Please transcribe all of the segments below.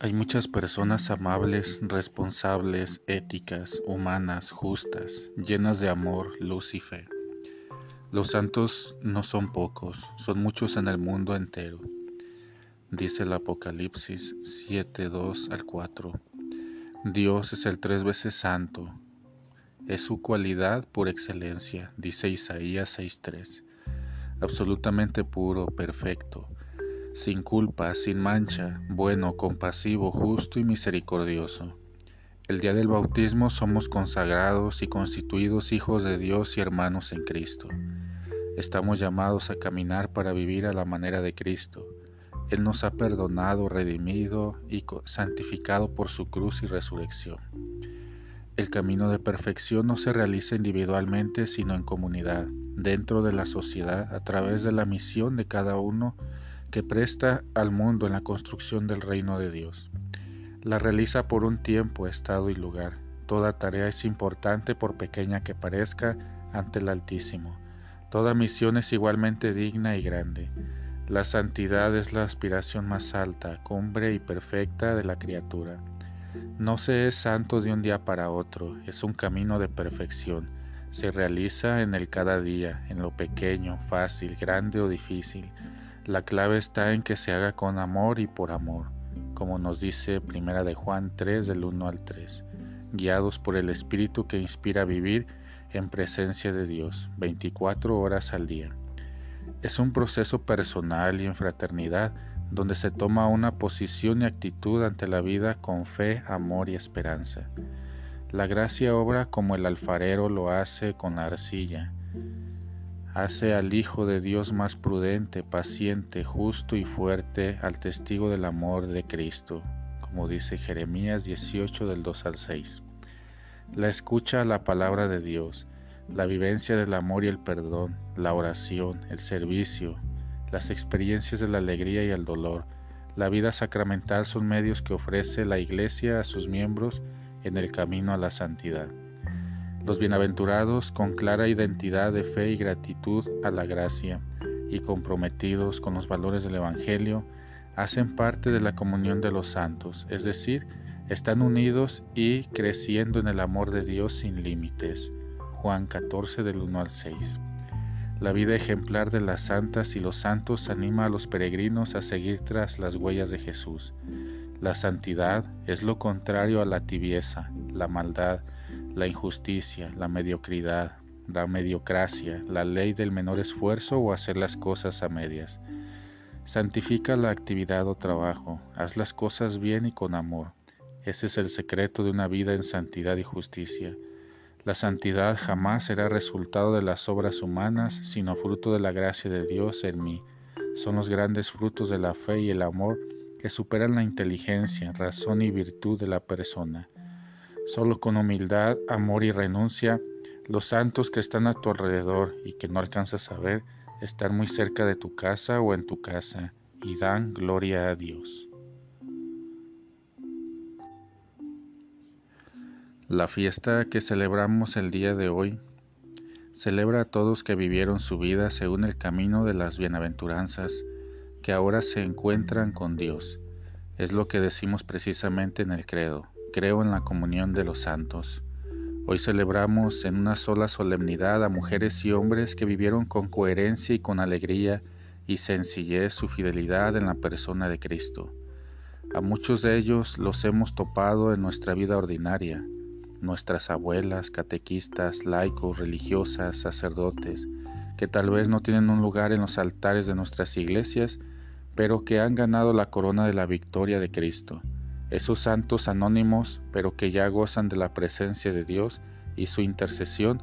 Hay muchas personas amables, responsables, éticas, humanas, justas, llenas de amor, luz y fe. Los santos no son pocos, son muchos en el mundo entero. Dice el Apocalipsis 7, 2 al 4. Dios es el tres veces santo. Es su cualidad por excelencia, dice Isaías 6.3. Absolutamente puro, perfecto sin culpa, sin mancha, bueno, compasivo, justo y misericordioso. El día del bautismo somos consagrados y constituidos hijos de Dios y hermanos en Cristo. Estamos llamados a caminar para vivir a la manera de Cristo. Él nos ha perdonado, redimido y santificado por su cruz y resurrección. El camino de perfección no se realiza individualmente, sino en comunidad, dentro de la sociedad, a través de la misión de cada uno que presta al mundo en la construcción del reino de Dios. La realiza por un tiempo, estado y lugar. Toda tarea es importante por pequeña que parezca ante el Altísimo. Toda misión es igualmente digna y grande. La santidad es la aspiración más alta, cumbre y perfecta de la criatura. No se es santo de un día para otro, es un camino de perfección. Se realiza en el cada día, en lo pequeño, fácil, grande o difícil la clave está en que se haga con amor y por amor, como nos dice Primera de Juan 3 del 1 al 3, guiados por el Espíritu que inspira a vivir en presencia de Dios 24 horas al día. Es un proceso personal y en fraternidad donde se toma una posición y actitud ante la vida con fe, amor y esperanza. La gracia obra como el alfarero lo hace con la arcilla hace al Hijo de Dios más prudente, paciente, justo y fuerte al testigo del amor de Cristo, como dice Jeremías 18 del 2 al 6. La escucha a la palabra de Dios, la vivencia del amor y el perdón, la oración, el servicio, las experiencias de la alegría y el dolor, la vida sacramental son medios que ofrece la Iglesia a sus miembros en el camino a la santidad. Los bienaventurados, con clara identidad de fe y gratitud a la gracia y comprometidos con los valores del Evangelio, hacen parte de la comunión de los santos, es decir, están unidos y creciendo en el amor de Dios sin límites. Juan 14 del 1 al 6. La vida ejemplar de las santas y los santos anima a los peregrinos a seguir tras las huellas de Jesús. La santidad es lo contrario a la tibieza, la maldad, la injusticia, la mediocridad, la mediocracia, la ley del menor esfuerzo o hacer las cosas a medias. Santifica la actividad o trabajo, haz las cosas bien y con amor. Ese es el secreto de una vida en santidad y justicia. La santidad jamás será resultado de las obras humanas, sino fruto de la gracia de Dios en mí. Son los grandes frutos de la fe y el amor que superan la inteligencia, razón y virtud de la persona. Solo con humildad, amor y renuncia, los santos que están a tu alrededor y que no alcanzas a ver, están muy cerca de tu casa o en tu casa y dan gloria a Dios. La fiesta que celebramos el día de hoy celebra a todos que vivieron su vida según el camino de las bienaventuranzas, que ahora se encuentran con Dios. Es lo que decimos precisamente en el credo creo en la comunión de los santos. Hoy celebramos en una sola solemnidad a mujeres y hombres que vivieron con coherencia y con alegría y sencillez su fidelidad en la persona de Cristo. A muchos de ellos los hemos topado en nuestra vida ordinaria, nuestras abuelas, catequistas, laicos, religiosas, sacerdotes, que tal vez no tienen un lugar en los altares de nuestras iglesias, pero que han ganado la corona de la victoria de Cristo esos santos anónimos, pero que ya gozan de la presencia de Dios y su intercesión,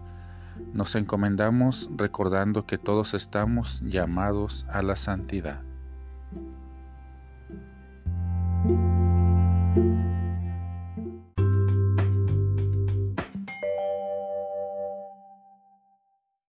nos encomendamos recordando que todos estamos llamados a la santidad.